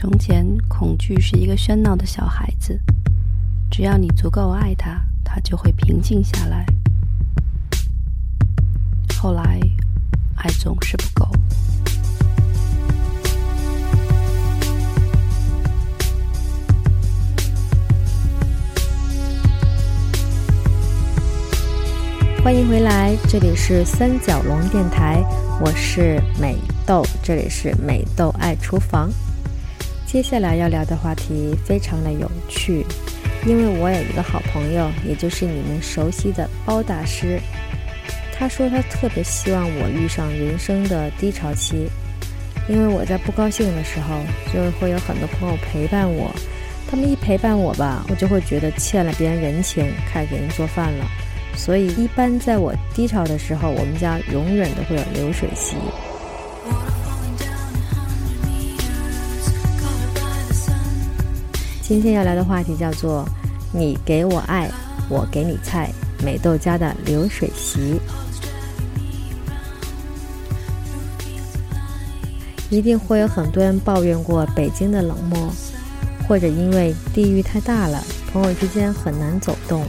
从前，恐惧是一个喧闹的小孩子，只要你足够爱他，他就会平静下来。后来，爱总是不够。欢迎回来，这里是三角龙电台，我是美豆，这里是美豆爱厨房。接下来要聊的话题非常的有趣，因为我有一个好朋友，也就是你们熟悉的包大师。他说他特别希望我遇上人生的低潮期，因为我在不高兴的时候，就会有很多朋友陪伴我。他们一陪伴我吧，我就会觉得欠了别人人情，开始给人做饭了。所以一般在我低潮的时候，我们家永远都会有流水席。今天要聊的话题叫做“你给我爱，我给你菜”，美豆家的流水席。一定会有很多人抱怨过北京的冷漠，或者因为地域太大了，朋友之间很难走动。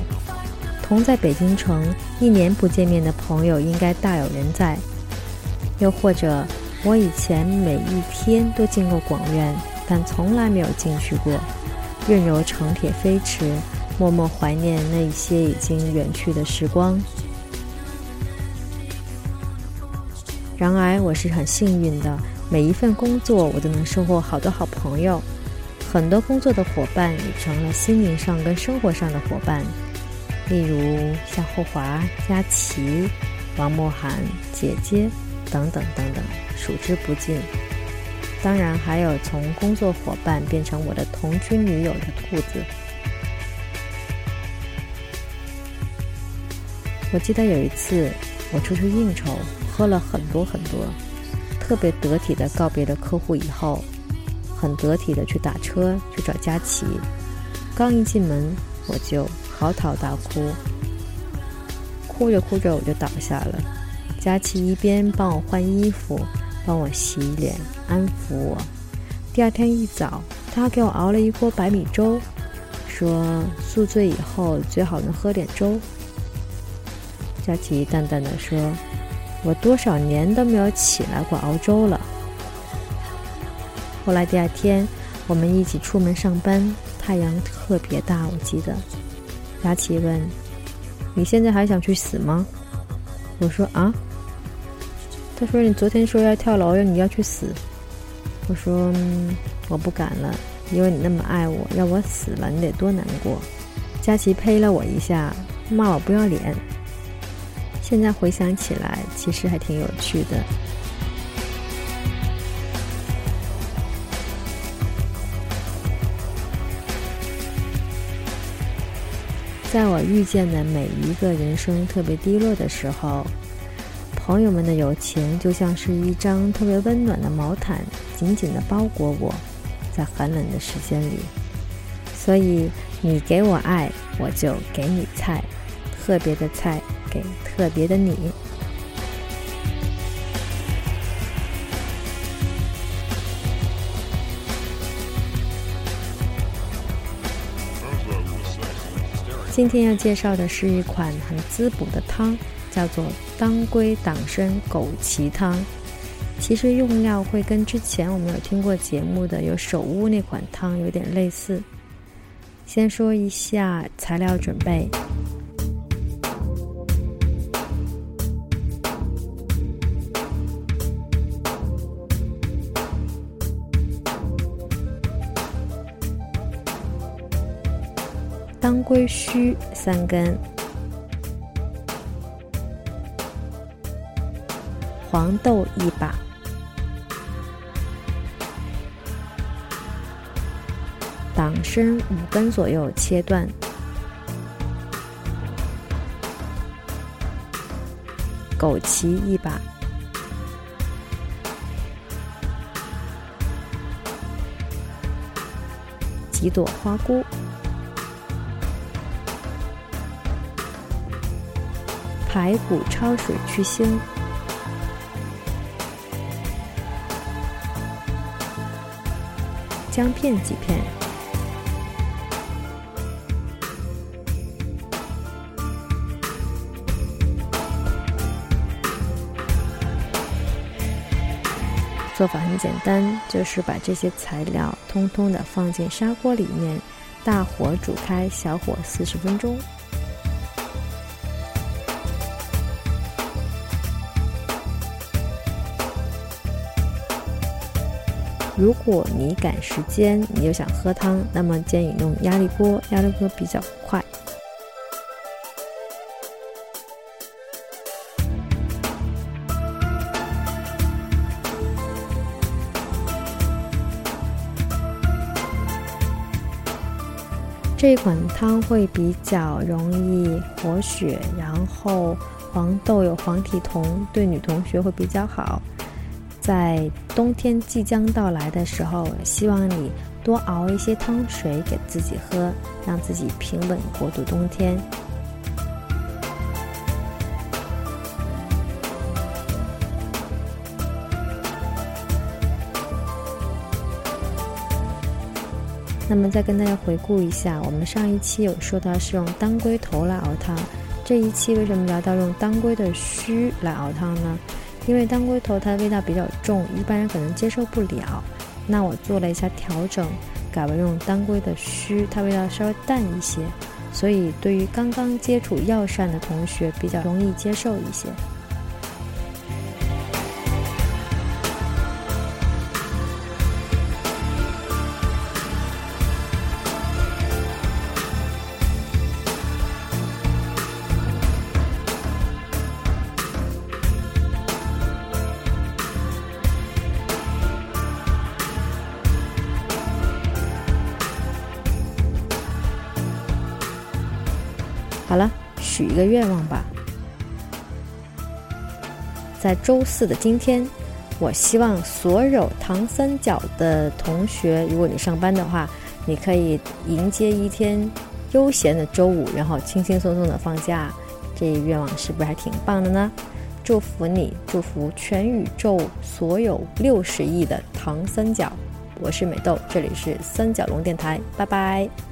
同在北京城，一年不见面的朋友应该大有人在。又或者，我以前每一天都进过广院，但从来没有进去过。任由城铁飞驰，默默怀念那一些已经远去的时光。然而，我是很幸运的，每一份工作我都能收获好多好朋友，很多工作的伙伴也成了心灵上跟生活上的伙伴。例如像霍华、佳琪、王默涵、姐姐等等等等，数之不尽。当然，还有从工作伙伴变成我的同居女友的兔子。我记得有一次，我出去应酬，喝了很多很多，特别得体的告别了客户以后，很得体的去打车去找佳琪。刚一进门，我就嚎啕大哭，哭着哭着我就倒下了。佳琪一边帮我换衣服。帮我洗脸，安抚我。第二天一早，他给我熬了一锅白米粥，说宿醉以后最好能喝点粥。佳琪淡淡的说：“我多少年都没有起来过熬粥了。”后来第二天，我们一起出门上班，太阳特别大，我记得。佳琪问：“你现在还想去死吗？”我说：“啊。”他说：“你昨天说要跳楼，要你要去死。”我说：“我不敢了，因为你那么爱我，要我死了，你得多难过。”佳琪呸了我一下，骂我不要脸。现在回想起来，其实还挺有趣的。在我遇见的每一个人生特别低落的时候。朋友们的友情就像是一张特别温暖的毛毯，紧紧地包裹我，在寒冷的时间里。所以，你给我爱，我就给你菜，特别的菜给特别的你。今天要介绍的是一款很滋补的汤。叫做当归党参枸杞汤，其实用料会跟之前我们有听过节目的有手乌那款汤有点类似。先说一下材料准备：当归须三根。黄豆一把，党参五根左右切断，枸杞一把，几朵花菇，排骨焯水去腥。姜片几片。做法很简单，就是把这些材料通通的放进砂锅里面，大火煮开，小火四十分钟。如果你赶时间，你又想喝汤，那么建议用压力锅，压力锅比较快。这款汤会比较容易活血，然后黄豆有黄体酮，对女同学会比较好。在冬天即将到来的时候，希望你多熬一些汤水给自己喝，让自己平稳过渡冬天。那么再跟大家回顾一下，我们上一期有说到是用当归头来熬汤，这一期为什么聊到用当归的须来熬汤呢？因为当归头它的味道比较重，一般人可能接受不了。那我做了一下调整，改为用当归的须，它味道稍微淡一些，所以对于刚刚接触药膳的同学比较容易接受一些。许一个愿望吧。在周四的今天，我希望所有唐三角的同学，如果你上班的话，你可以迎接一天悠闲的周五，然后轻轻松松的放假。这一愿望是不是还挺棒的呢？祝福你，祝福全宇宙所有六十亿的唐三角。我是美豆，这里是三角龙电台，拜拜。